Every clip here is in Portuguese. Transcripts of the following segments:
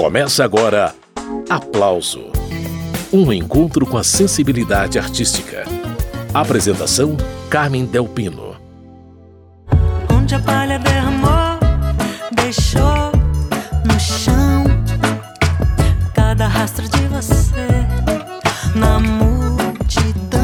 Começa agora Aplauso Um encontro com a sensibilidade artística. Apresentação: Carmen Delpino. Onde a palha derramou, deixou no chão cada rastro de você na multidão.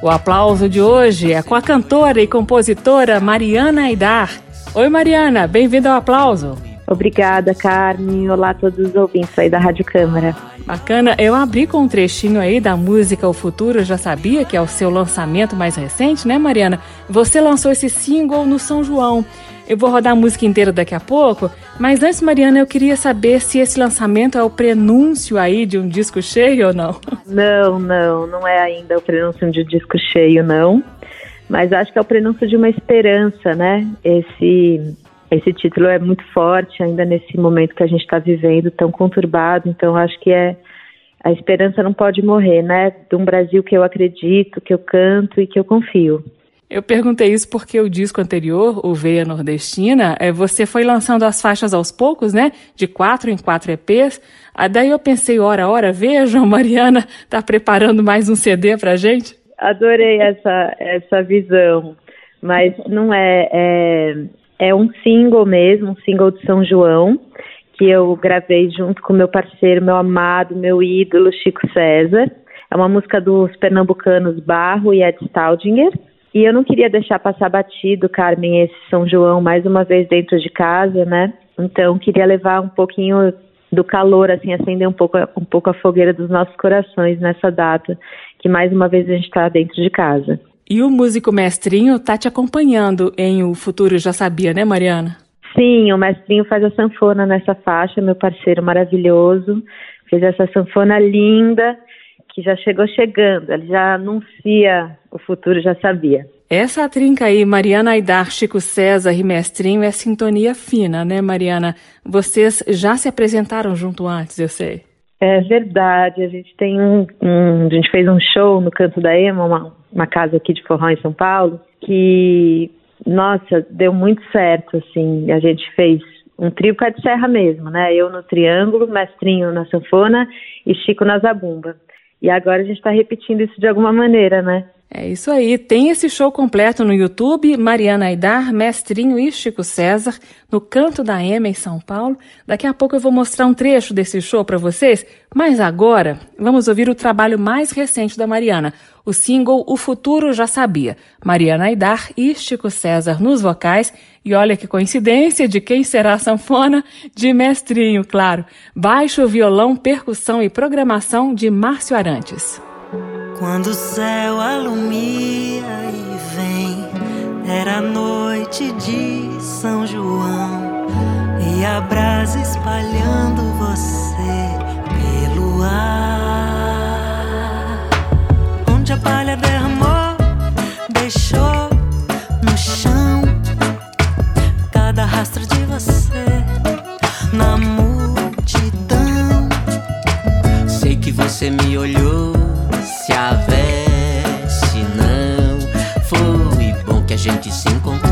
O aplauso de hoje é com a cantora e compositora Mariana Aidar. Oi, Mariana, bem-vinda ao aplauso. Obrigada, Carmen. Olá a todos os ouvintes aí da Rádio Câmara. Bacana. Eu abri com um trechinho aí da música O Futuro Eu Já Sabia, que é o seu lançamento mais recente, né, Mariana? Você lançou esse single no São João. Eu vou rodar a música inteira daqui a pouco, mas antes, Mariana, eu queria saber se esse lançamento é o prenúncio aí de um disco cheio ou não. Não, não, não é ainda o prenúncio de um disco cheio, não. Mas acho que é o prenúncio de uma esperança, né? Esse esse título é muito forte ainda nesse momento que a gente está vivendo, tão conturbado. Então, acho que é a esperança não pode morrer, né? De um Brasil que eu acredito, que eu canto e que eu confio. Eu perguntei isso porque o disco anterior, o Veia Nordestina, é, você foi lançando as faixas aos poucos, né? De quatro em quatro EPs. Ah, daí eu pensei, ora, ora, vejam, Mariana tá preparando mais um CD pra gente. Adorei essa, essa visão, mas não é, é é um single mesmo, um single de São João, que eu gravei junto com meu parceiro, meu amado, meu ídolo, Chico César. É uma música dos pernambucanos Barro e Ed Staudinger. E eu não queria deixar passar batido, Carmen, esse São João mais uma vez dentro de casa, né? Então queria levar um pouquinho do calor, assim, acender um pouco, um pouco a fogueira dos nossos corações nessa data, que mais uma vez a gente está dentro de casa. E o músico mestrinho tá te acompanhando em O Futuro Já Sabia, né, Mariana? Sim, o mestrinho faz a sanfona nessa faixa, meu parceiro maravilhoso. Fez essa sanfona linda, que já chegou chegando, ele já anuncia o futuro, já sabia. Essa trinca aí, Mariana Aidar, Chico César e Mestrinho, é sintonia fina, né, Mariana? Vocês já se apresentaram junto antes, eu sei. É verdade, a gente tem um, um a gente fez um show no Canto da Ema, uma, uma casa aqui de forró em São Paulo, que, nossa, deu muito certo, assim, a gente fez um trio pé de serra mesmo, né? Eu no triângulo, mestrinho na sanfona e Chico na zabumba. E agora a gente está repetindo isso de alguma maneira, né? É isso aí. Tem esse show completo no YouTube, Mariana Aidar, Mestrinho e Chico César, no Canto da Ema, em São Paulo. Daqui a pouco eu vou mostrar um trecho desse show para vocês, mas agora vamos ouvir o trabalho mais recente da Mariana, o single O Futuro Já Sabia. Mariana Aidar e Chico César nos vocais. E olha que coincidência de quem será a sanfona? De Mestrinho, claro. Baixo, violão, percussão e programação de Márcio Arantes. Quando o céu alumia e vem, era noite de São João e a brasa espalhando você pelo ar. Onde a palha derramou, deixou no chão cada rastro de você na multidão. Sei que você me olhou se a veste não. Foi bom que a gente se encontrou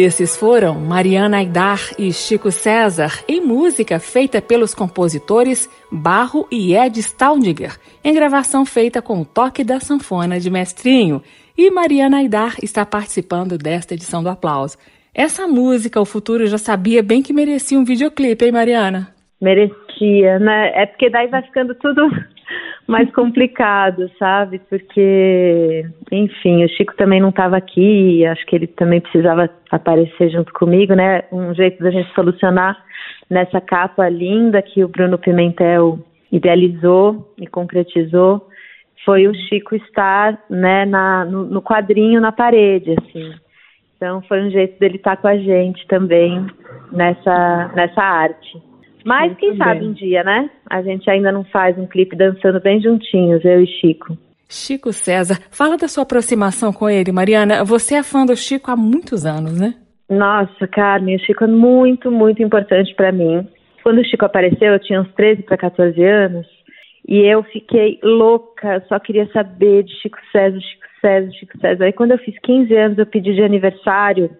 Esses foram Mariana Aidar e Chico César, em música feita pelos compositores Barro e Ed Staundiger, em gravação feita com o toque da sanfona de Mestrinho. E Mariana Aidar está participando desta edição do Aplauso. Essa música, o futuro já sabia bem que merecia um videoclipe, hein, Mariana? Merecia, né? É porque daí vai ficando tudo mais complicado, sabe? Porque, enfim, o Chico também não estava aqui, acho que ele também precisava aparecer junto comigo, né? Um jeito da gente solucionar nessa capa linda que o Bruno Pimentel idealizou e concretizou foi o Chico estar, né, na, no, no quadrinho na parede, assim. Então foi um jeito dele estar com a gente também nessa nessa arte. Mas Muito quem bem. sabe um dia, né? A gente ainda não faz um clipe dançando bem juntinhos, eu e Chico. Chico César, fala da sua aproximação com ele, Mariana. Você é fã do Chico há muitos anos, né? Nossa, Carmen, o Chico é muito, muito importante para mim. Quando o Chico apareceu, eu tinha uns 13 para 14 anos, e eu fiquei louca, só queria saber de Chico César, Chico César, Chico César. Aí quando eu fiz 15 anos, eu pedi de aniversário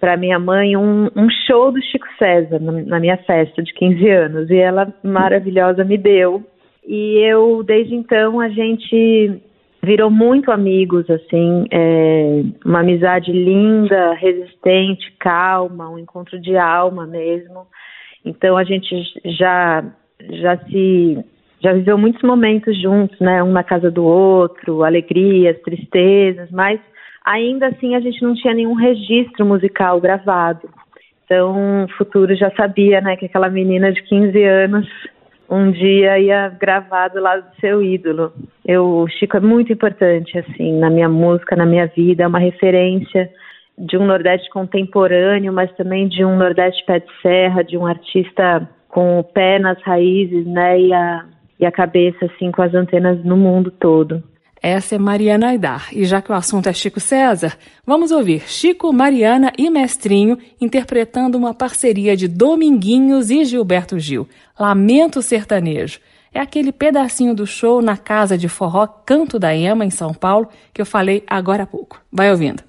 para minha mãe um, um, show do Chico César na, minha festa de 15 anos e ela maravilhosa me deu. E eu desde então a gente virou muito amigos assim é, uma amizade linda resistente calma um encontro de alma mesmo. Então a gente já já se já viveu muitos momentos juntos né um na casa do outro alegrias tristezas mas ainda assim a gente não tinha nenhum registro musical gravado. Então, o futuro já sabia, né, que aquela menina de 15 anos um dia ia gravar do lado do seu ídolo. Eu, o Chico é muito importante, assim, na minha música, na minha vida, é uma referência de um Nordeste contemporâneo, mas também de um Nordeste pé de serra, de um artista com o pé nas raízes, né, e a, e a cabeça, assim, com as antenas no mundo todo. Essa é Mariana Aidar. E já que o assunto é Chico César, vamos ouvir Chico, Mariana e Mestrinho interpretando uma parceria de Dominguinhos e Gilberto Gil. Lamento Sertanejo. É aquele pedacinho do show na casa de forró Canto da Ema, em São Paulo, que eu falei agora há pouco. Vai ouvindo.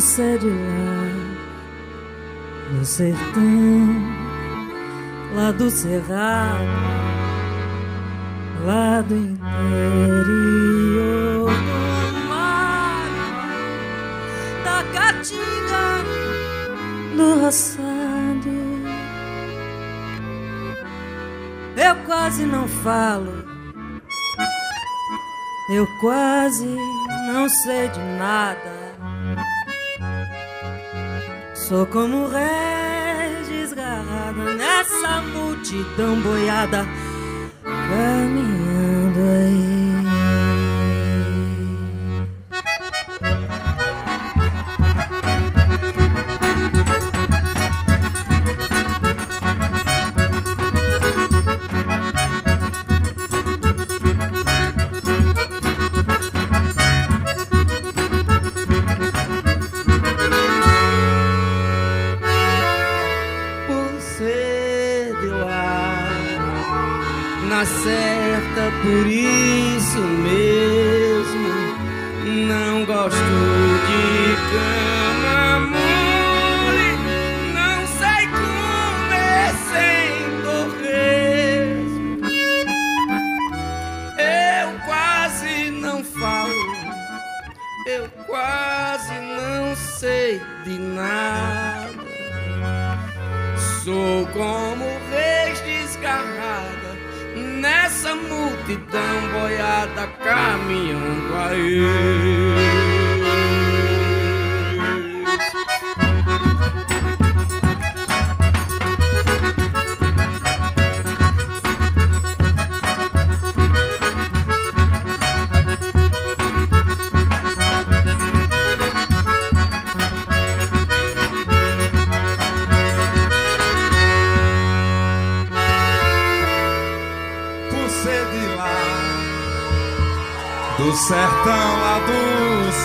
Você de lá, no sertão, lá do cerrado, lá do interior do mar, da caatinga, do roçado. Eu quase não falo, eu quase não sei de nada. Sou como ré desgarrada nessa multidão boiada caminhando aí.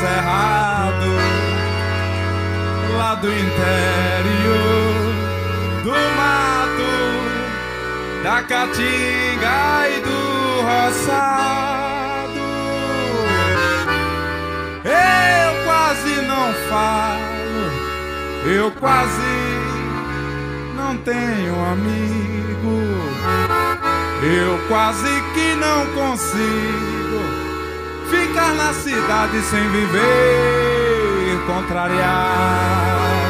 Cerrado, lá do interior, do mato, da caatinga e do roçado. Eu quase não falo, eu quase não tenho amigo. Eu quase que não consigo na cidade sem viver contrariado.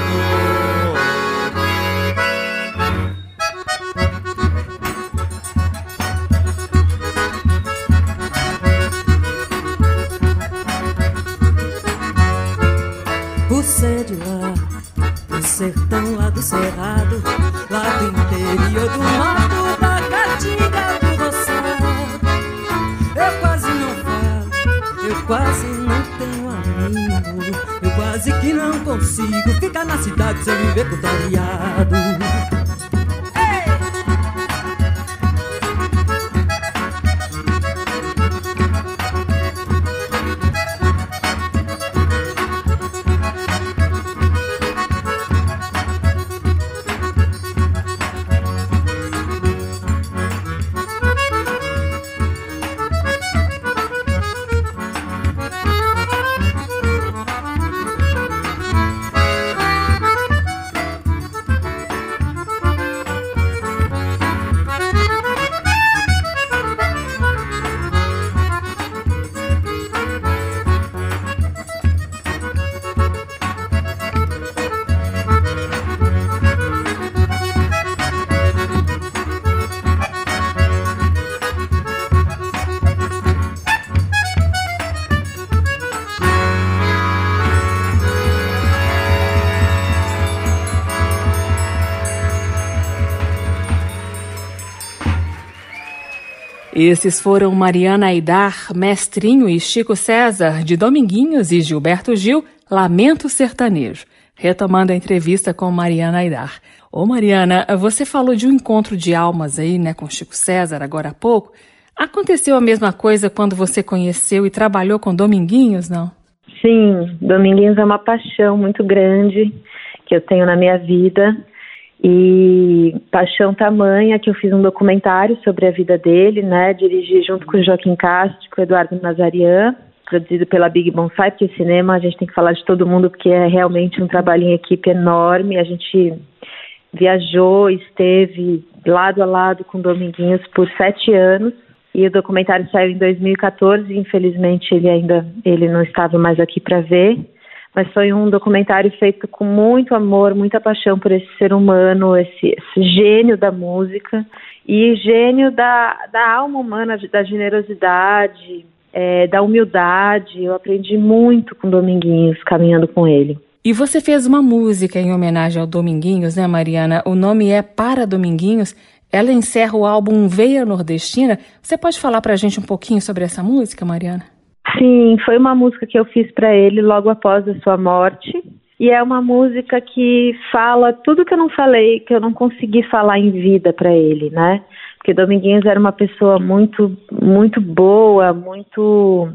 Esses foram Mariana Aidar, Mestrinho e Chico César, de Dominguinhos e Gilberto Gil, Lamento Sertanejo. Retomando a entrevista com Mariana Aidar. Ô Mariana, você falou de um encontro de almas aí, né, com Chico César agora há pouco. Aconteceu a mesma coisa quando você conheceu e trabalhou com Dominguinhos, não? Sim, Dominguinhos é uma paixão muito grande que eu tenho na minha vida. E paixão tamanha que eu fiz um documentário sobre a vida dele, né? Dirigi junto com Joaquim Castro, com Eduardo Nazarian, produzido pela Big Bonsai, porque cinema a gente tem que falar de todo mundo, porque é realmente um trabalho em equipe enorme. A gente viajou, esteve lado a lado com Dominguinhos por sete anos. E o documentário saiu em 2014, infelizmente ele ainda ele não estava mais aqui para ver mas foi um documentário feito com muito amor, muita paixão por esse ser humano, esse, esse gênio da música e gênio da, da alma humana, da generosidade, é, da humildade. Eu aprendi muito com Dominguinhos, caminhando com ele. E você fez uma música em homenagem ao Dominguinhos, né, Mariana? O nome é Para Dominguinhos. Ela encerra o álbum Veia Nordestina. Você pode falar para a gente um pouquinho sobre essa música, Mariana? Sim, foi uma música que eu fiz para ele logo após a sua morte. E é uma música que fala tudo que eu não falei, que eu não consegui falar em vida para ele, né? Porque Dominguinhos era uma pessoa muito, muito boa, muito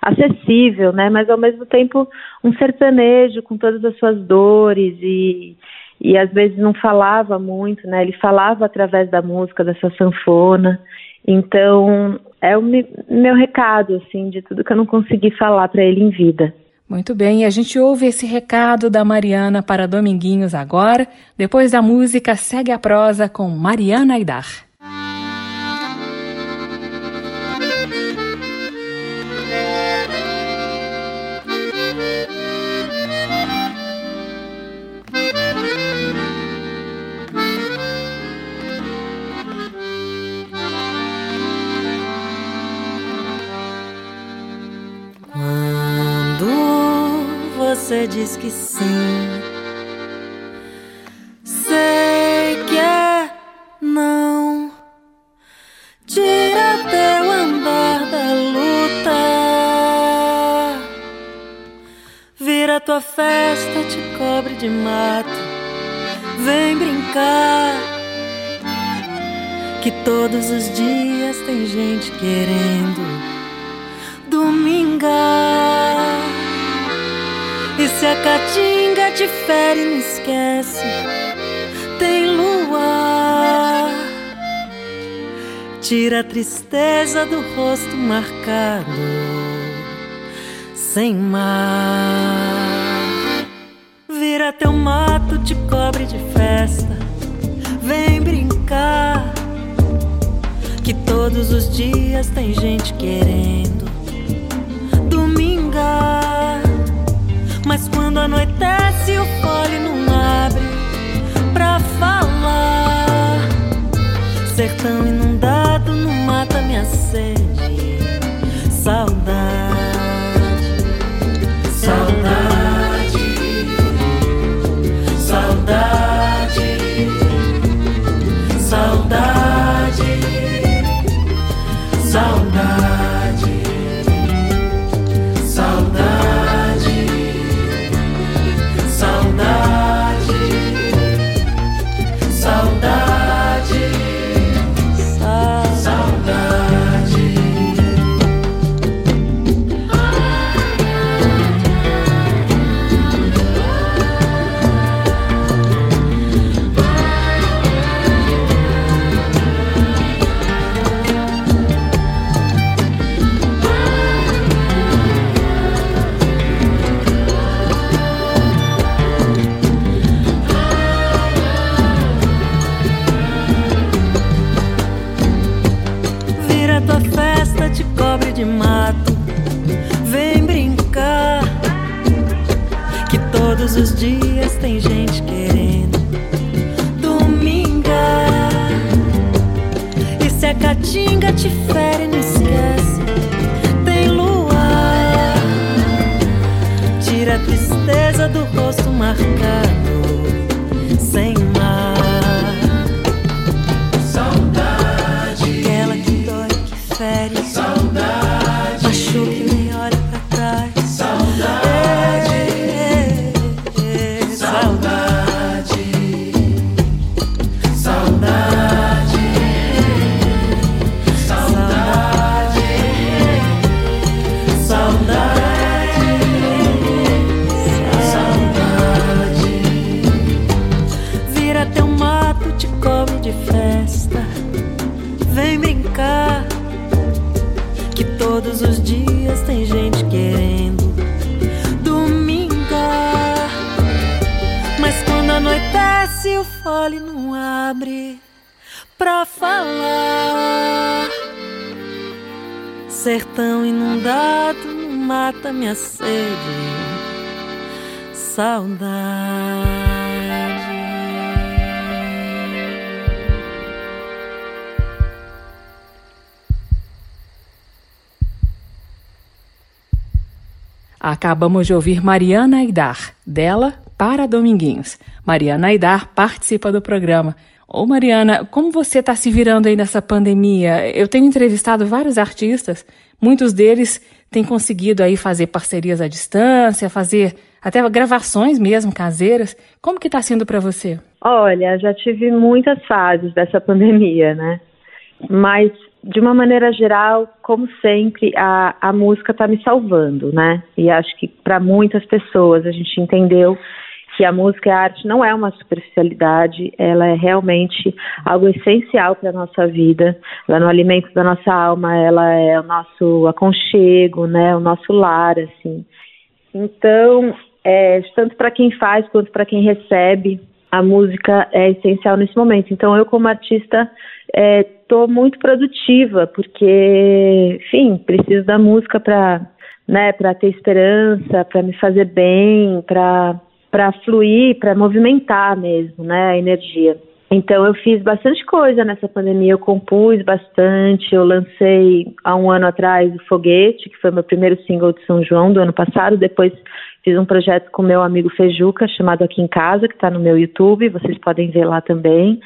acessível, né? Mas ao mesmo tempo um sertanejo com todas as suas dores e, e às vezes não falava muito, né? Ele falava através da música, da sua sanfona. Então, é o meu recado, assim, de tudo que eu não consegui falar para ele em vida. Muito bem, a gente ouve esse recado da Mariana para Dominguinhos agora. Depois da música, segue a prosa com Mariana Aidar. Você diz que sim. Sei que é não. Tira teu andar da luta. Vira tua festa, te cobre de mato. Vem brincar. Que todos os dias tem gente querendo Dominga. E se a caatinga te fere, não esquece, tem lua. Tira a tristeza do rosto marcado, sem mar. Vira teu mato, te cobre de festa, vem brincar. Que todos os dias tem gente querendo Mas quando anoitece, o fole não abre pra falar. Sertão inundado não mata minha sede. Saudade, te fere, não esquece. Tem lua. Tira a tristeza do rosto marcado. Sertão inundado mata minha sede. Saudade. Acabamos de ouvir Mariana Aidar, dela para Dominguinhos. Mariana Aidar participa do programa. Ô Mariana, como você está se virando aí nessa pandemia? Eu tenho entrevistado vários artistas, muitos deles têm conseguido aí fazer parcerias à distância, fazer até gravações mesmo caseiras. Como que está sendo para você? Olha, já tive muitas fases dessa pandemia, né? Mas, de uma maneira geral, como sempre, a, a música está me salvando, né? E acho que para muitas pessoas a gente entendeu que a música e a arte não é uma superficialidade, ela é realmente algo essencial para a nossa vida, ela é no alimento da nossa alma, ela é o nosso aconchego, né? O nosso lar, assim. Então, é, tanto para quem faz quanto para quem recebe, a música é essencial nesse momento. Então, eu como artista estou muito produtiva, porque, enfim, preciso da música para né, para ter esperança, para me fazer bem, para para fluir, para movimentar mesmo, né, a energia. Então eu fiz bastante coisa nessa pandemia, eu compus bastante, eu lancei há um ano atrás o Foguete, que foi meu primeiro single de São João do ano passado, depois fiz um projeto com meu amigo Fejuca, chamado Aqui em Casa, que está no meu YouTube, vocês podem ver lá também.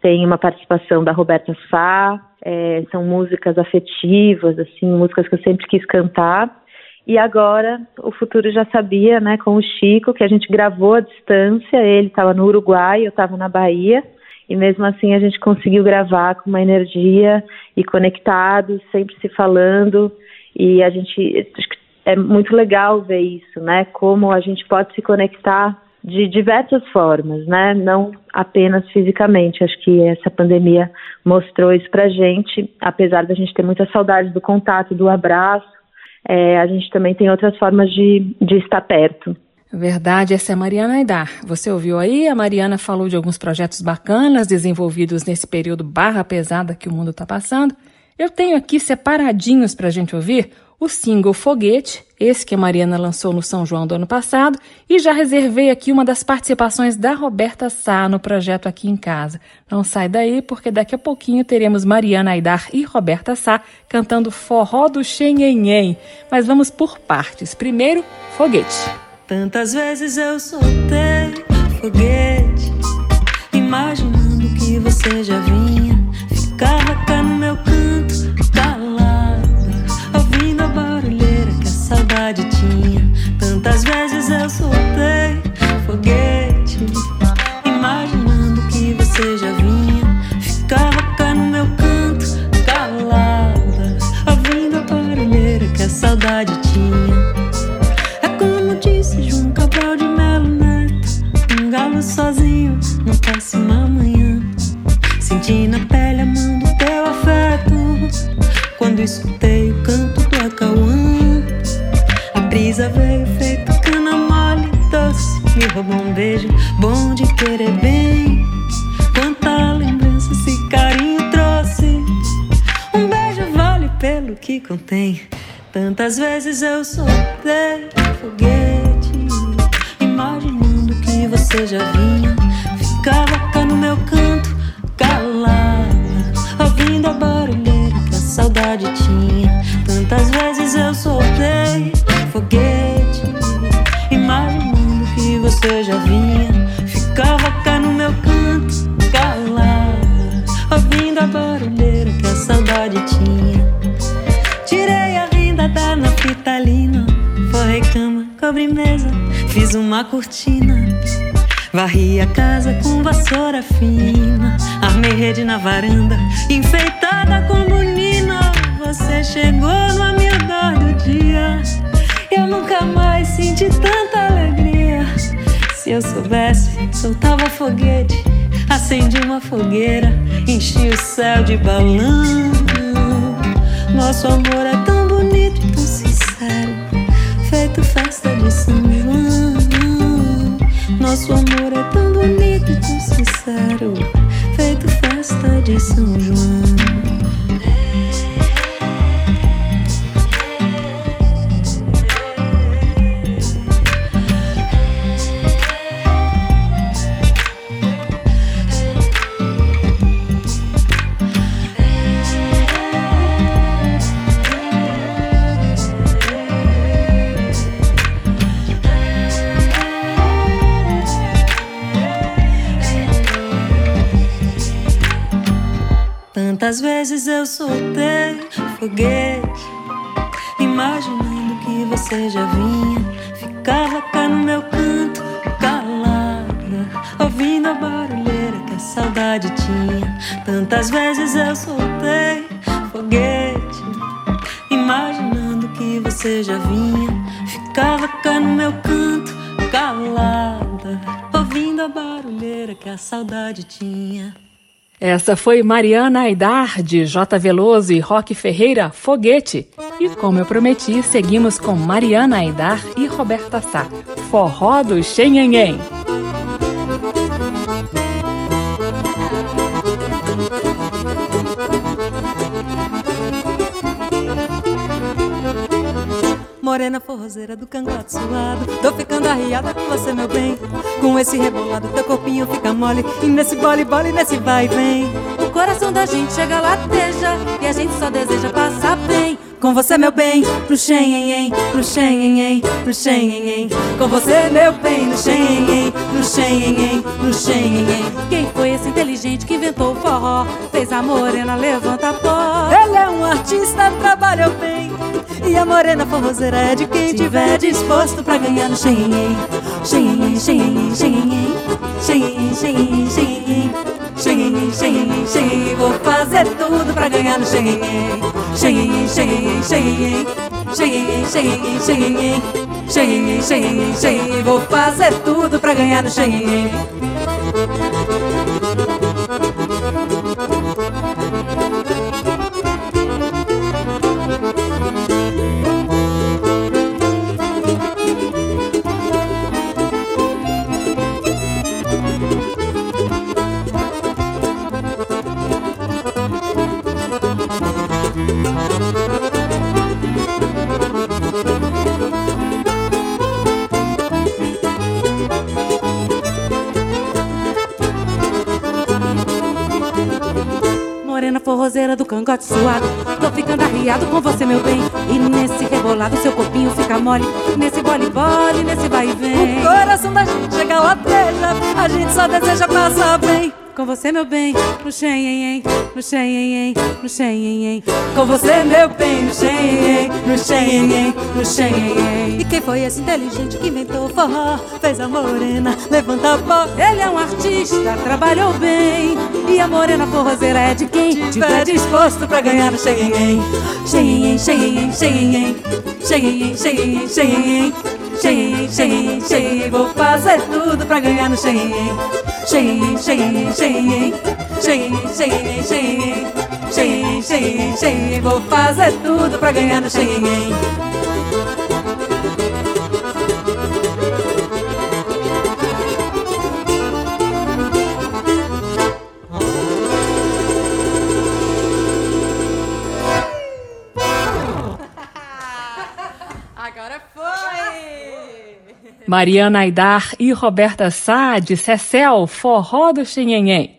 Tem uma participação da Roberta Sá, é, são músicas afetivas, assim, músicas que eu sempre quis cantar. E agora, o futuro já sabia, né, com o Chico, que a gente gravou à distância, ele estava no Uruguai, eu estava na Bahia, e mesmo assim a gente conseguiu gravar com uma energia e conectados, sempre se falando, E a gente é muito legal ver isso, né? Como a gente pode se conectar de diversas formas, né? Não apenas fisicamente. Acho que essa pandemia mostrou isso pra gente, apesar da gente ter muita saudade do contato, do abraço, é, a gente também tem outras formas de, de estar perto. Verdade, essa é a Mariana Aidar. Você ouviu aí? A Mariana falou de alguns projetos bacanas desenvolvidos nesse período barra pesada que o mundo está passando. Eu tenho aqui separadinhos para a gente ouvir o single Foguete, esse que a Mariana lançou no São João do ano passado, e já reservei aqui uma das participações da Roberta Sá no projeto Aqui em Casa. Não sai daí, porque daqui a pouquinho teremos Mariana Aidar e Roberta Sá cantando Forró do Xenhenhen. Mas vamos por partes. Primeiro, Foguete. Tantas vezes eu soltei foguete, imaginando que você já vinha, ficava cá no meu canto, saudade tinha. É como disse João Cabral de Melo Neto, um galo sozinho não passa uma manhã. Senti na pele a mão do teu afeto, quando escutei o canto do acauã. A brisa veio feito cana mole doce, me roubou um beijo bom de querer bem. Quanta lembrança esse carinho trouxe, um beijo vale pelo que contém. Tantas vezes eu soltei foguete, imaginando que você já vinha, ficava cá no meu canto, calada, ouvindo a barulheira que a saudade tinha. Tantas vezes eu soltei foguete, imaginando que você já vinha, ficava cá no meu canto, calada, ouvindo a barulheira que a saudade tinha. Forrei cama, cobre mesa, fiz uma cortina. Varri a casa com vassoura fina, armei rede na varanda, enfeitada com bonina. Você chegou no amiudor do dia, eu nunca mais senti tanta alegria. Se eu soubesse, soltava foguete, acendi uma fogueira, enchi o céu de balão. Nosso amor é tão Nosso amor é tão bonito, tão sincero, feito festa de São João. Vezes eu soltei foguete, imaginando que você já vinha, ficava cá no meu canto, calada, ouvindo a barulheira que a saudade tinha. Tantas vezes eu soltei foguete, imaginando que você já vinha, ficava cá no meu canto, calada, ouvindo a barulheira que a saudade tinha. Essa foi Mariana Aidar, de J. Veloso e Roque Ferreira, Foguete. E como eu prometi, seguimos com Mariana Aidar e Roberta Sá, Forró do Xenhenhen. Morena forrozeira do cangote suado. Tô ficando arriada com você, meu bem. Com esse rebolado, teu corpinho fica mole. E nesse bole, bole, nesse vai e vem. O coração da gente chega lateja. E a gente só deseja passar bem. Com você, meu bem, pro xenhenhen Pro xenhenhen, pro xenhenhen Com você, meu bem, no xenhenhen No xenhenhen, no xenhenhen Quem foi esse inteligente que inventou o forró? Fez a morena levanta pó. Ele é um artista, trabalhou bem e a morena forrozeira é de quem tiver disposto pra ganhar no xenhenhen Xenhenhen, xenhenhen, xenhenhen Xenhenhen, xenhenhen, xenhenhen Vou fazer tudo pra ganhar no Xenhenhen, xenhenhen, xenhenhen Xenhenhen, xenhenhen, xenhenhen Xenhenhen, xenhenhen, xenhenhen Vou fazer tudo pra ganhar no xenhenhen cangote suado. Tô ficando arriado com você, meu bem. E nesse rebolado, seu corpinho fica mole. Nesse bole-bole, nesse vai e vem. O coração da gente chega lá, beija. A gente só deseja passar bem. Com você, meu bem, no xenhenhen, no xenhenhen, no xenhenhen. Com você, meu bem, no xenhenhen, no xenhenhen, no xenhenhen. E quem foi esse inteligente que inventou forró? Fez a morena, levanta a pó. Ele é um artista, trabalhou bem. E a morena forrozeira é de quem tiver disposto pra ganhar no xenhenhen. Xenhenhen, xenhenhen, xenhenhen, xenhenhen, xenhenhen, xenhenhen. Xenhenhen, xenhenhen, xenhenhen. Vou fazer tudo pra ganhar no xenhenhen. Xenhenhen, xenhenhen, xenhenhen. Xenhenhen, xenhenhen, xenhenhen. Xenhenhen, xenhenhen, xenhenhen. Vou fazer tudo pra ganhar no xenhenhen. Mariana Aidar e Roberta Sá de Cecel, Forró do Xinhenhen.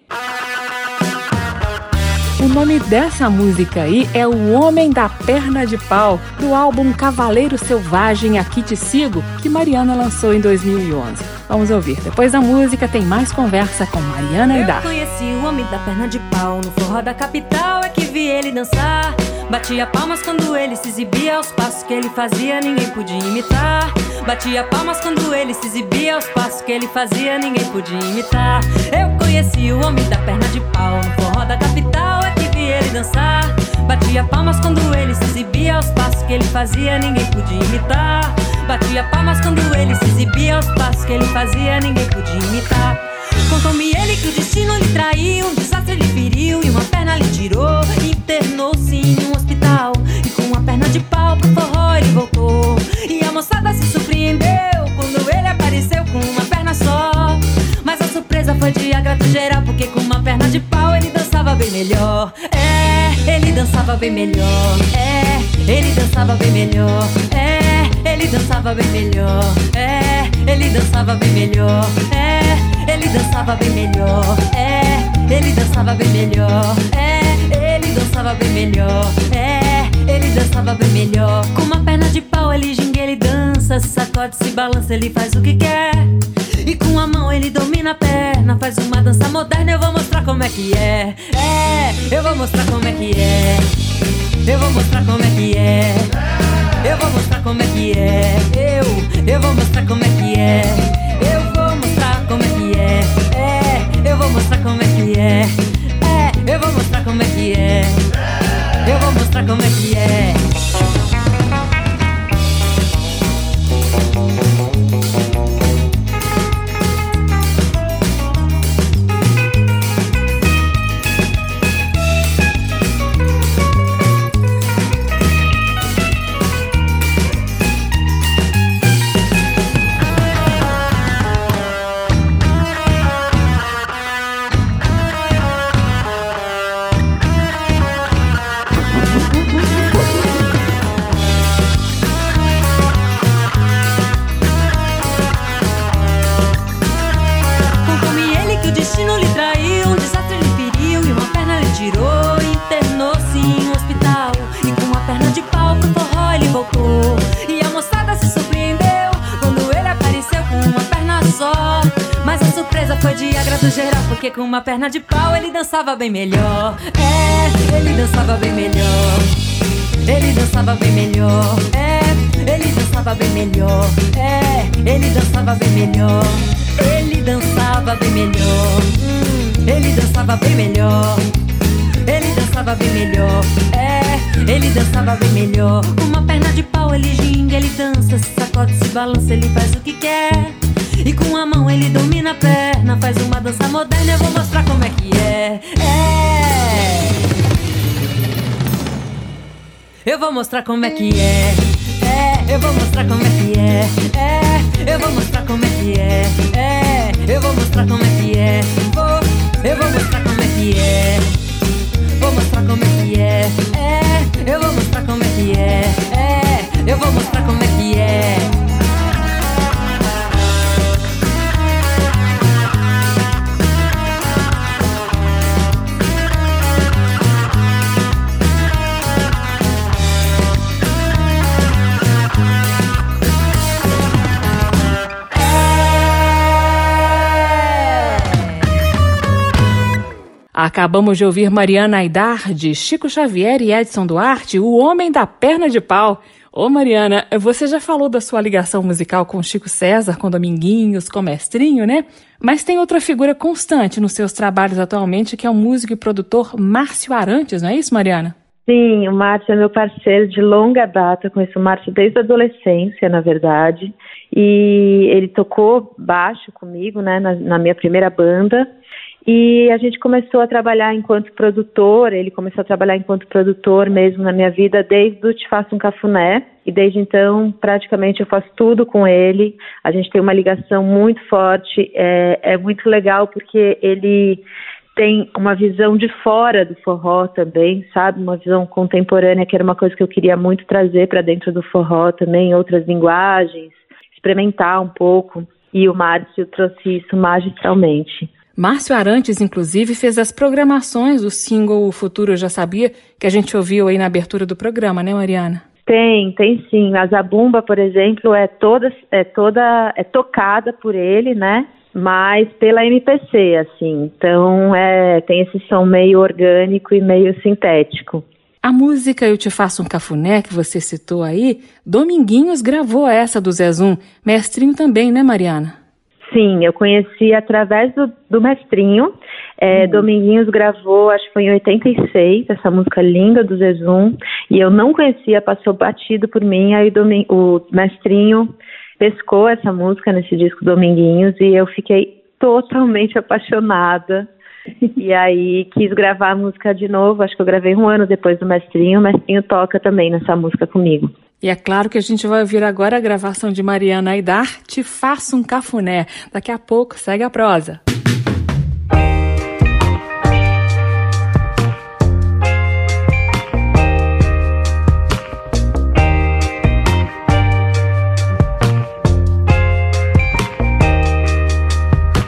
O nome dessa música aí é O Homem da Perna de Pau, do álbum Cavaleiro Selvagem Aqui Te Sigo, que Mariana lançou em 2011. Vamos ouvir. Depois da música tem mais conversa com Mariana Aidar. Eu conheci o Homem da Perna de Pau no forró da capital, é que vi ele dançar. Batia palmas quando ele se exibia, aos passos que ele fazia, ninguém podia imitar. Batia palmas quando ele se exibia, aos passos que ele fazia, ninguém podia imitar. Eu conheci o homem da perna de pau no forró da capital, é que vi ele dançar. Batia palmas quando ele se exibia, aos passos que ele fazia, ninguém podia imitar. Batia palmas quando ele se exibia, aos passos que ele fazia, ninguém podia imitar. Contou-me ele que o destino lhe traiu, um desastre lhe feriu e uma perna lhe tirou. Internou-se em um hospital de pau pro forró ele voltou. E a moçada se surpreendeu quando ele apareceu com uma perna só. Mas a surpresa foi de agrado geral, porque com uma perna de pau ele dançava bem melhor. É, ele dançava bem melhor. É, ele dançava bem melhor. É, ele dançava bem melhor. É, ele dançava bem melhor. É, ele dançava bem melhor. É, ele dançava bem melhor. É, ele dançava bem melhor. É, dançava bem melhor. Com uma perna de pau ele ginga, ele dança, se sacode, se balança, ele faz o que quer. E com a mão ele domina a perna, faz uma dança moderna. Eu vou mostrar como é que é. É, eu vou mostrar como é que é. Eu vou mostrar como é que é. Eu vou mostrar como é que é. Eu, eu vou mostrar como é que é. Eu vou mostrar como é que é. É, eu vou mostrar como é que é. É, eu vou mostrar como é que é. Eu vou mostrar como é que é. De agrado geral, porque com uma perna de pau ele dançava bem melhor. É, ele dançava bem melhor. Ele dançava bem melhor. É, ele dançava bem melhor. É, ele dançava bem melhor. Ele dançava bem melhor. Ele dançava bem melhor. Ele dançava bem melhor, é, ele dançava bem melhor. Uma perna de pau ele ginga, ele dança, se sacode, se balança, ele faz o que quer. E com a mão ele domina a perna, faz uma dança moderna, eu vou mostrar como é que é. É. Eu vou mostrar como é que é. É, eu vou mostrar como é que é. É, eu vou mostrar como é que é. É, eu vou mostrar como é que é. Vou, eu vou mostrar como é que é. Vou mostrar como é que é. É, eu vou mostrar como é que é. É, eu vou mostrar como é que é. Acabamos de ouvir Mariana Aidar, de Chico Xavier e Edson Duarte, o homem da perna de pau. Ô Mariana, você já falou da sua ligação musical com Chico César, com Dominguinhos, com Mestrinho, né? Mas tem outra figura constante nos seus trabalhos atualmente, que é o músico e produtor Márcio Arantes, não é isso, Mariana? Sim, o Márcio é meu parceiro de longa data, conheço o Márcio desde a adolescência, na verdade, e ele tocou baixo comigo, né, na, na minha primeira banda, e a gente começou a trabalhar enquanto produtor, ele começou a trabalhar enquanto produtor mesmo na minha vida desde o Te Faço um Cafuné. E desde então, praticamente, eu faço tudo com ele. A gente tem uma ligação muito forte. É, é muito legal porque ele tem uma visão de fora do forró também, sabe? Uma visão contemporânea, que era uma coisa que eu queria muito trazer para dentro do forró também, outras linguagens, experimentar um pouco. E o Márcio trouxe isso magistralmente. Márcio Arantes, inclusive, fez as programações do single O Futuro Eu Já Sabia, que a gente ouviu aí na abertura do programa, né, Mariana? Tem, tem sim. A Zabumba, por exemplo, é toda, é toda, é tocada por ele, né? Mas pela MPC, assim. Então, é, tem esse som meio orgânico e meio sintético. A música Eu Te Faço um Cafuné, que você citou aí, Dominguinhos gravou essa do Zezum. Mestrinho também, né, Mariana? Sim, eu conheci através do, do mestrinho. É, uhum. Dominguinhos gravou, acho que foi em 86, essa música linda do Zezum. E eu não conhecia, passou batido por mim. Aí Doming, o mestrinho pescou essa música nesse disco Dominguinhos e eu fiquei totalmente apaixonada. E aí quis gravar a música de novo. Acho que eu gravei um ano depois do mestrinho. O mestrinho toca também nessa música comigo. E é claro que a gente vai ouvir agora a gravação de Mariana Aidar, Te Faço um Cafuné. Daqui a pouco, segue a prosa.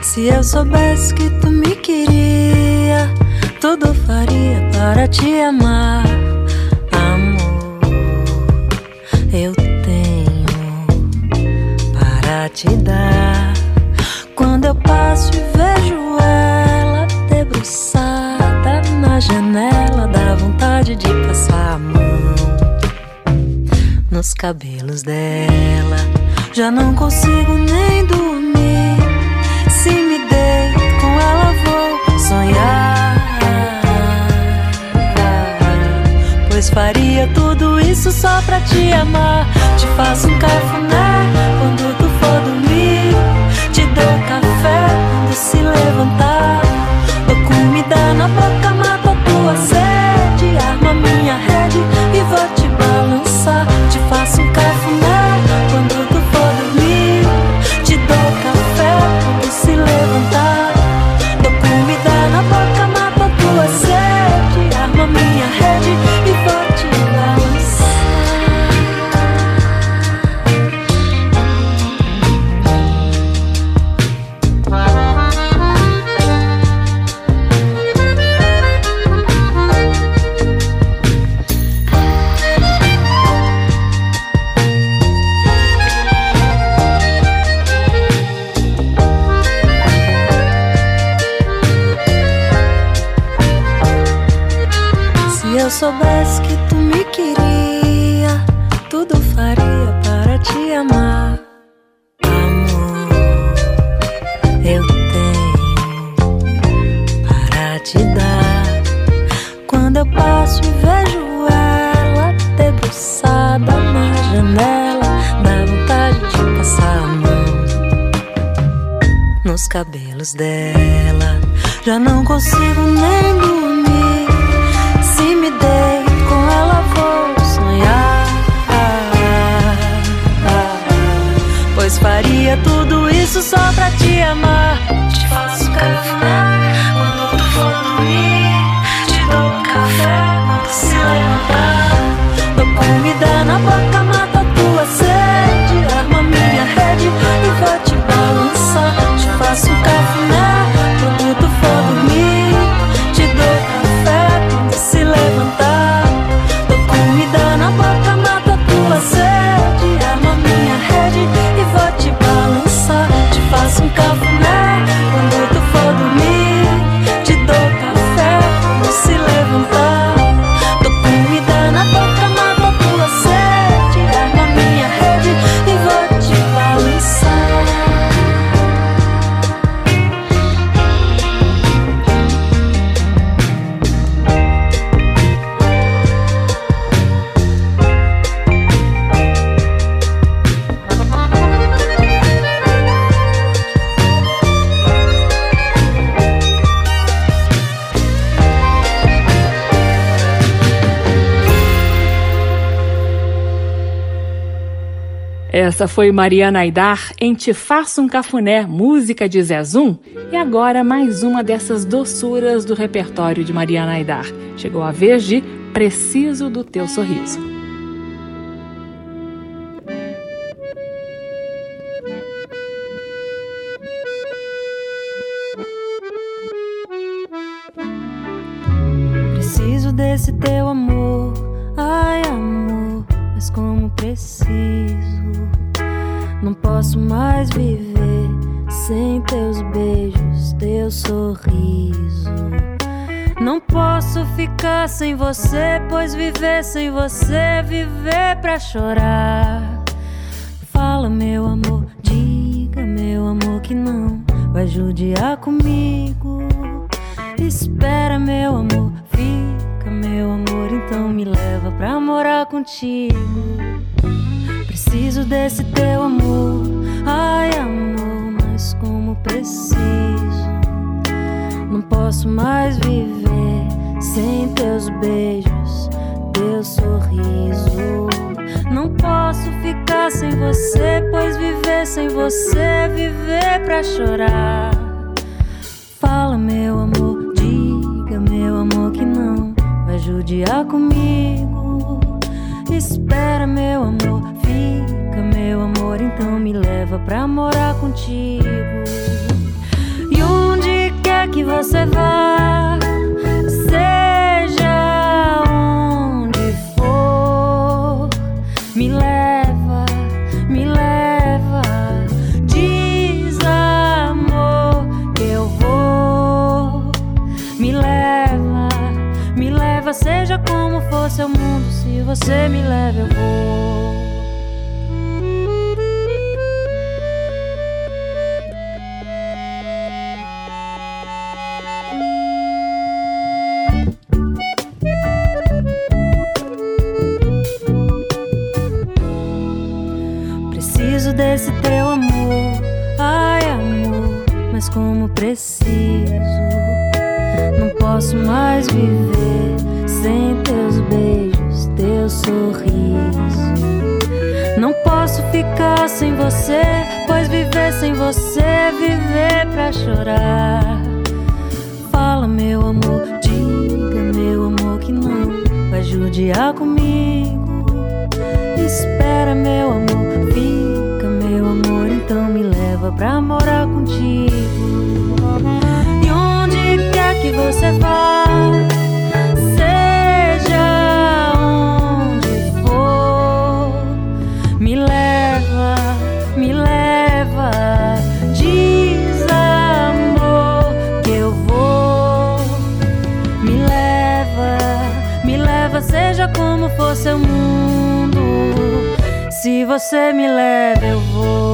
Se eu soubesse que tu me queria, tudo faria para te amar. Te dar. Quando eu passo e vejo ela debruçada na janela, dá vontade de passar a mão nos cabelos dela. Já não consigo nem dormir. Se me deito com ela, vou sonhar. Pois faria tudo isso só pra te amar. Te faço um cafuné quando tu. Te cabelos dela. Já não consigo nem dormir. Se me deito com ela, vou sonhar. Pois faria tudo isso só pra te amar. Te faço café Essa foi Mariana Aidar em Te Faço um Cafuné, música de Zezum. E agora mais uma dessas doçuras do repertório de Mariana Aidar. Chegou a vez de Preciso do Teu Sorriso. Preciso desse teu amor, ai amor, mas como preciso. Posso mais viver sem teus beijos, teu sorriso. Não posso ficar sem você, pois viver sem você é viver pra chorar. Fala, meu amor, diga, meu amor, que não vai judiar comigo. Desse teu amor, ai amor, mas como preciso. Não posso mais viver sem teus beijos, teu sorriso. Não posso ficar sem você, pois viver sem você é viver pra chorar. Fala, meu amor, diga, meu amor, que não vai judiar comigo. Espera, meu amor, pra morar contigo. E onde quer que você vá, seja onde for, me leva, me leva. Diz amor que eu vou, me leva, me leva, seja como for seu mundo. Se você me leva, eu vou.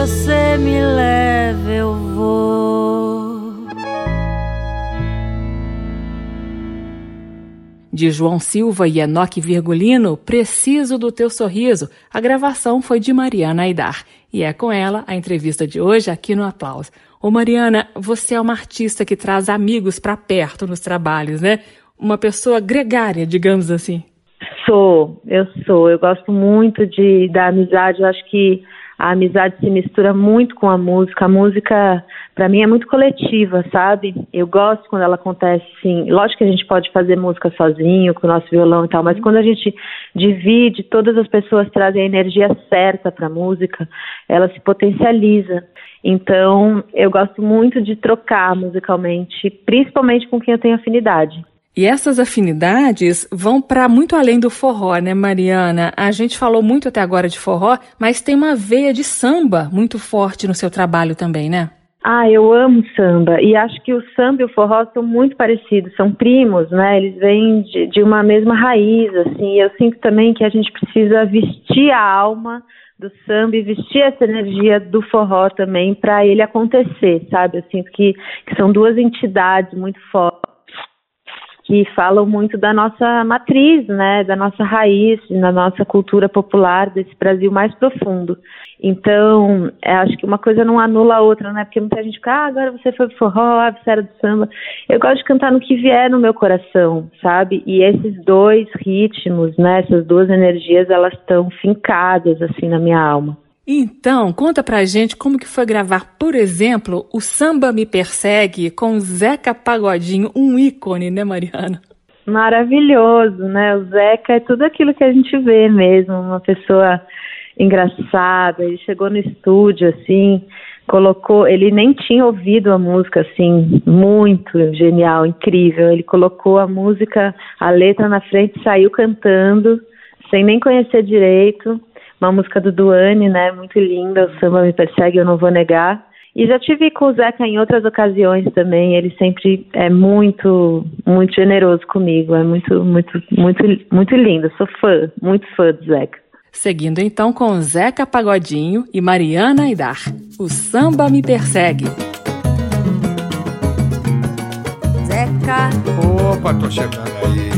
você me leva, eu vou. De João Silva e Enoque Virgulino, Preciso do Teu Sorriso. A gravação foi de Mariana Aidar. E é com ela a entrevista de hoje aqui no Aplausos. Ô Mariana, você é uma artista que traz amigos para perto nos trabalhos, né? Uma pessoa gregária, digamos assim. Sou, eu sou. Eu gosto muito de da amizade. Eu acho que a amizade se mistura muito com a música. A música, para mim, é muito coletiva, sabe? Eu gosto quando ela acontece, sim. Lógico que a gente pode fazer música sozinho, com o nosso violão e tal, mas quando a gente divide, todas as pessoas trazem a energia certa para a música, ela se potencializa. Então, eu gosto muito de trocar musicalmente, principalmente com quem eu tenho afinidade. E essas afinidades vão para muito além do forró, né, Mariana? A gente falou muito até agora de forró, mas tem uma veia de samba muito forte no seu trabalho também, né? Ah, eu amo samba e acho que o samba e o forró são muito parecidos, são primos, né? Eles vêm de, de uma mesma raiz, assim. Eu sinto também que a gente precisa vestir a alma do samba e vestir essa energia do forró também para ele acontecer, sabe? Eu sinto que, que são duas entidades muito fortes que falam muito da nossa matriz, né, da nossa raiz, da nossa cultura popular, desse Brasil mais profundo. Então, é, acho que uma coisa não anula a outra, né? Porque muita gente fica, ah, agora você foi pro forró, ah, você era do samba. Eu gosto de cantar no que vier no meu coração, sabe? E esses dois ritmos, né, essas duas energias, elas estão fincadas, assim, na minha alma. Então, conta pra gente como que foi gravar, por exemplo, o Samba Me Persegue com Zeca Pagodinho, um ícone, né, Mariana? Maravilhoso, né? O Zeca é tudo aquilo que a gente vê mesmo, uma pessoa engraçada. Ele chegou no estúdio assim, colocou, ele nem tinha ouvido a música assim, muito genial, incrível. Ele colocou a música, a letra na frente, saiu cantando, sem nem conhecer direito uma música do Duane, né? Muito linda, o samba me persegue, eu não vou negar. E já tive com o Zeca em outras ocasiões também. Ele sempre é muito, muito generoso comigo. É muito, muito, muito, muito lindo. Sou fã, muito fã do Zeca. Seguindo então com Zeca Pagodinho e Mariana Aidar. O samba me persegue. Zeca. Opa, tô chegando aí.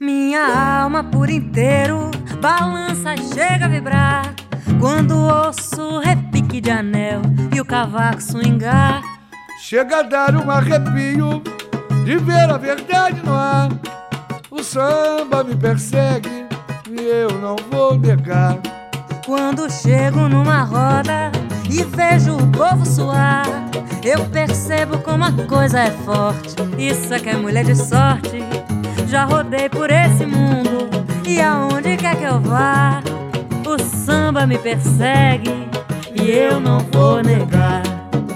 Minha alma por inteiro balança chega a vibrar quando ouço repique de anel e o cavaco swingar. Chega a dar um arrepio de ver a verdade no ar. O samba me persegue e eu não vou negar. Quando chego numa roda e vejo o povo suar, eu percebo como a coisa é forte. Isso é que é mulher de sorte. Já rodei por esse mundo e aonde quer que eu vá, o samba me persegue e eu não vou negar.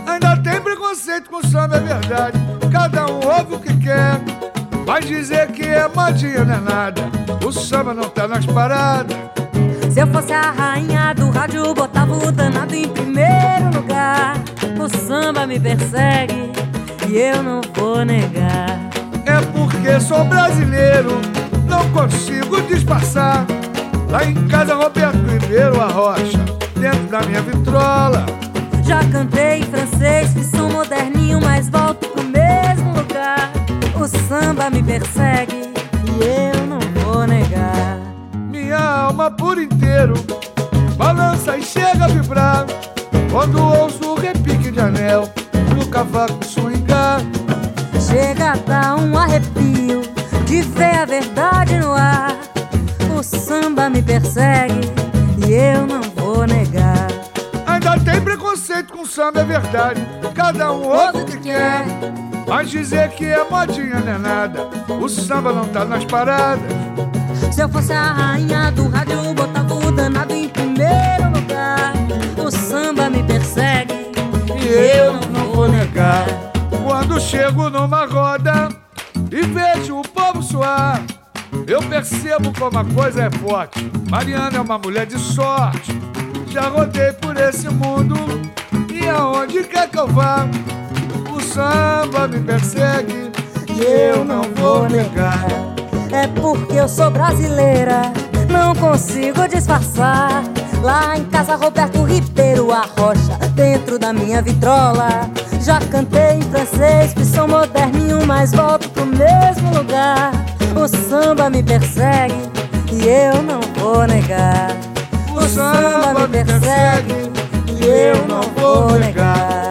Ainda tem preconceito com samba, é verdade. Cada um ouve o que quer. Vai dizer que é modinha, não é nada. O samba não tá nas paradas. Se eu fosse a rainha do rádio, botava o danado em primeiro lugar. O samba me persegue e eu não vou negar. Porque sou brasileiro não consigo disfarçar. Lá em casa, Roberto Ribeiro, a rocha, dentro da minha vitrola. Já cantei em francês, fiz som moderninho, mas volto pro mesmo lugar. O samba me persegue e eu não vou negar. Minha alma por inteiro balança e chega a vibrar. Quando ouço o repique de anel no cavaco swingar. Chega a dar um arrepio de ver a verdade no ar. O samba me persegue e eu não vou negar. Ainda tem preconceito com samba, é verdade. Cada um ouve o que quer. Mas dizer que é modinha não é nada. O samba não tá nas paradas. Se eu fosse a rainha do rádio, botava o danado em primeiro lugar. O samba me persegue e eu não chego numa roda e vejo o povo suar. Eu percebo como a coisa é forte. Mariana é uma mulher de sorte. Já rodei por esse mundo e aonde quer que eu vá, o samba me persegue e eu não vou negar. É porque eu sou brasileira, não consigo disfarçar. Lá em casa, Roberto Ribeiro, a rocha, dentro da minha vitrola. Já cantei em francês, sou moderninho, mas volto pro mesmo lugar. O samba me persegue e eu não vou negar. O samba me persegue e eu não vou negar.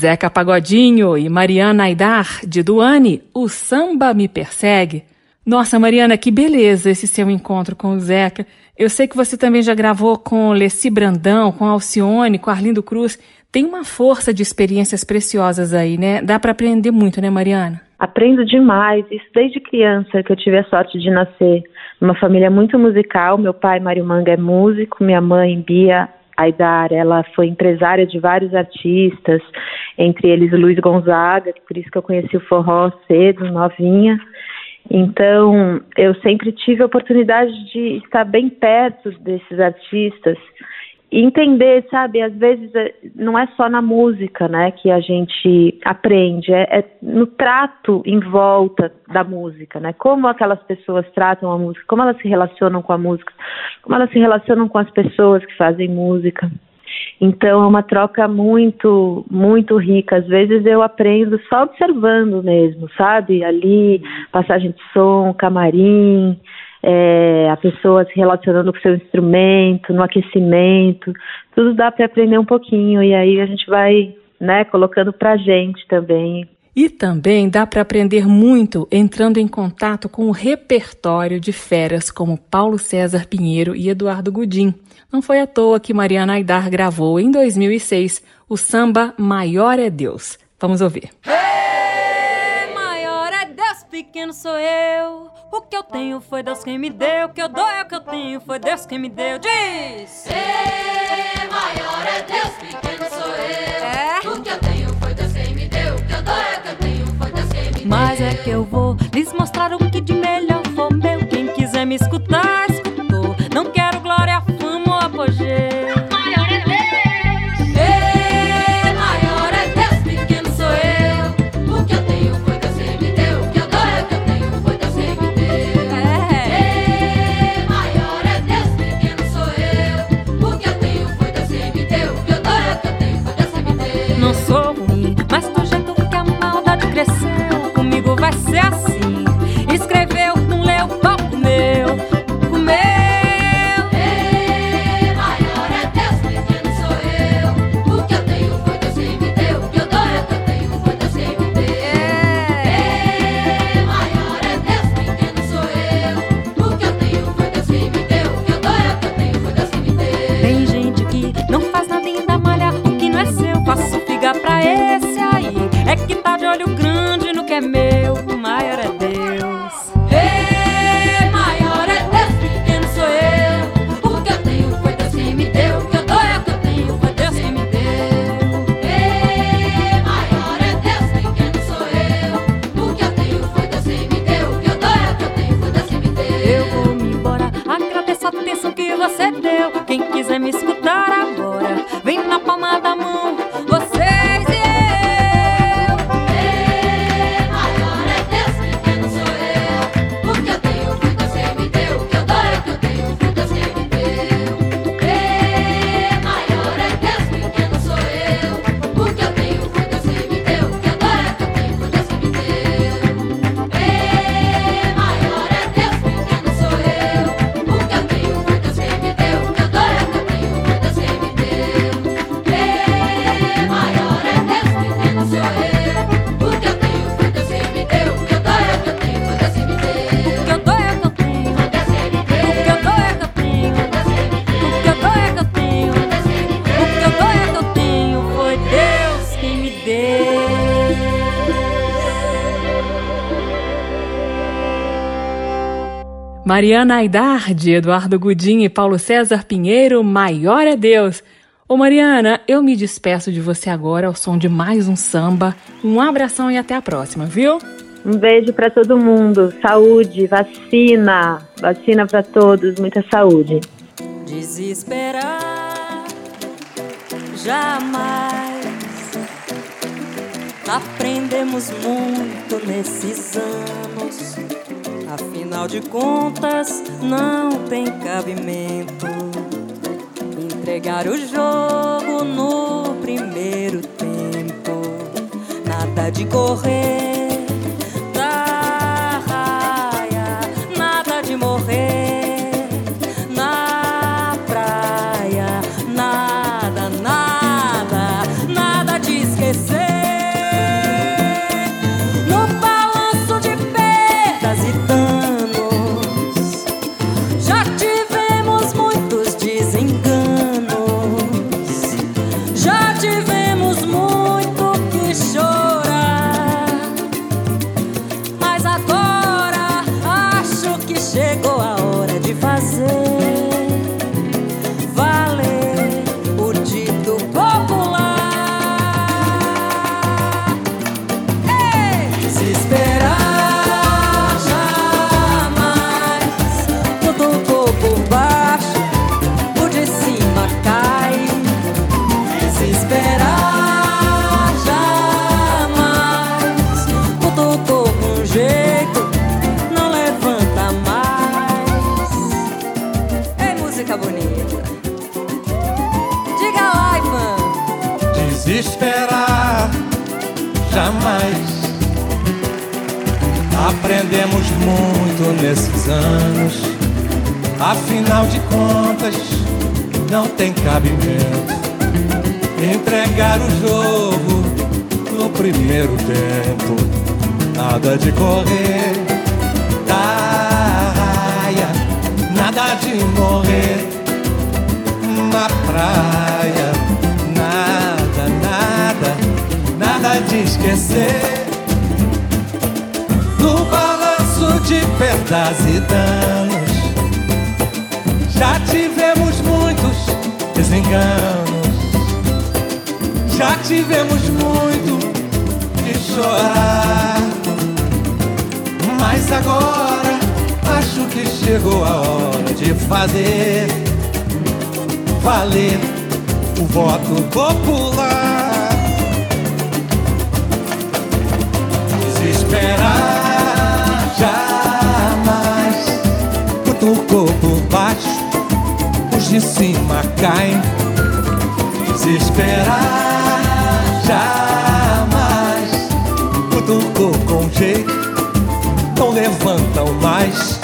Zeca Pagodinho e Mariana Aidar, de Duane, O Samba Me Persegue. Nossa, Mariana, que beleza esse seu encontro com o Zeca. Eu sei que você também já gravou com Leci Brandão, com Alcione, com Arlindo Cruz. Tem uma força de experiências preciosas aí, né? Dá para aprender muito, né, Mariana? Aprendo demais, isso desde criança, que eu tive a sorte de nascer numa família muito musical. Meu pai, Mário Manga, é músico, minha mãe, Bia, Aidar, ela foi empresária de vários artistas, entre eles Luiz Gonzaga, por isso que eu conheci o forró cedo, novinha. Então, eu sempre tive a oportunidade de estar bem perto desses artistas entender, sabe, às vezes é, não é só na música, né, que a gente aprende, é, é, no trato em volta da música, né, como aquelas pessoas tratam a música, como elas se relacionam com a música, como elas se relacionam com as pessoas que fazem música. Então é uma troca muito, muito rica. Às vezes eu aprendo só observando mesmo, sabe? Ali, passagem de som, camarim, é, a pessoa se relacionando com o seu instrumento, no aquecimento, tudo dá para aprender um pouquinho e aí a gente vai, né, colocando para gente também. E também dá para aprender muito entrando em contato com o repertório de feras como Paulo César Pinheiro e Eduardo Gudim. Não foi à toa que Mariana Aidar gravou em 2006 o samba Maior é Deus. Vamos ouvir. Hey, maior é Deus, pequeno sou eu. O que eu tenho foi Deus quem me deu, o que eu dou é o que eu tenho, foi Deus quem me deu. Diz! Ei, maior é Deus, pequeno sou eu. É? O que eu tenho foi Deus quem me deu, o que eu dou é o que eu tenho, foi Deus quem me deu. Mas é que eu vou lhes mostrar o que de melhor vai Mariana Aidar, de Eduardo Gudim e Paulo César Pinheiro, Maior é Deus. Ô Mariana, eu me despeço de você agora ao som de mais um samba. Um abração e até a próxima, viu? Um beijo para todo mundo. Saúde, vacina, vacina para todos, muita saúde. Desesperar jamais. Aprendemos muito nesses anos. Afinal de contas, não tem cabimento entregar o jogo no primeiro tempo. Nada de correr Aprendemos muito nesses anos. Afinal de contas, não tem cabimento entregar o jogo no primeiro tempo. Nada de correr da raia, nada de morrer na praia. De esquecer de perdas e danos. Já tivemos muitos desenganos, já tivemos muito de chorar. Mas agora acho que chegou a hora de fazer valer o voto popular. Desesperar tocou por baixo, os de cima caem. Desesperar jamais, cutucou com jeito, não levantam mais.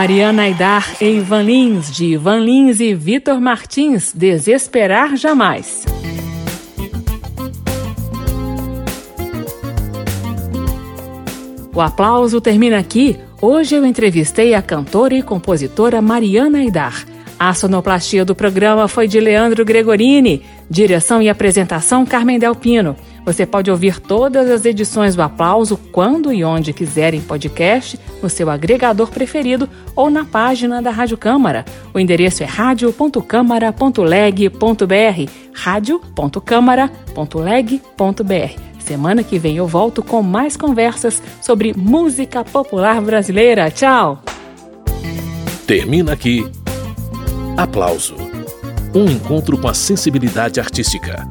Mariana Aidar e Ivan Lins, de Ivan Lins e Vitor Martins, Desesperar Jamais. O aplauso termina aqui. Hoje eu entrevistei a cantora e compositora Mariana Aidar. A sonoplastia do programa foi de Leandro Gregorini, direção e apresentação Carmen Delpino. Você pode ouvir todas as edições do Aplauso quando e onde quiser em podcast, no seu agregador preferido ou na página da Rádio Câmara. O endereço é radio.câmara.leg.br, radio.câmara.leg.br. Semana que vem eu volto com mais conversas sobre música popular brasileira. Tchau! Termina aqui. Aplauso. Um encontro com a sensibilidade artística.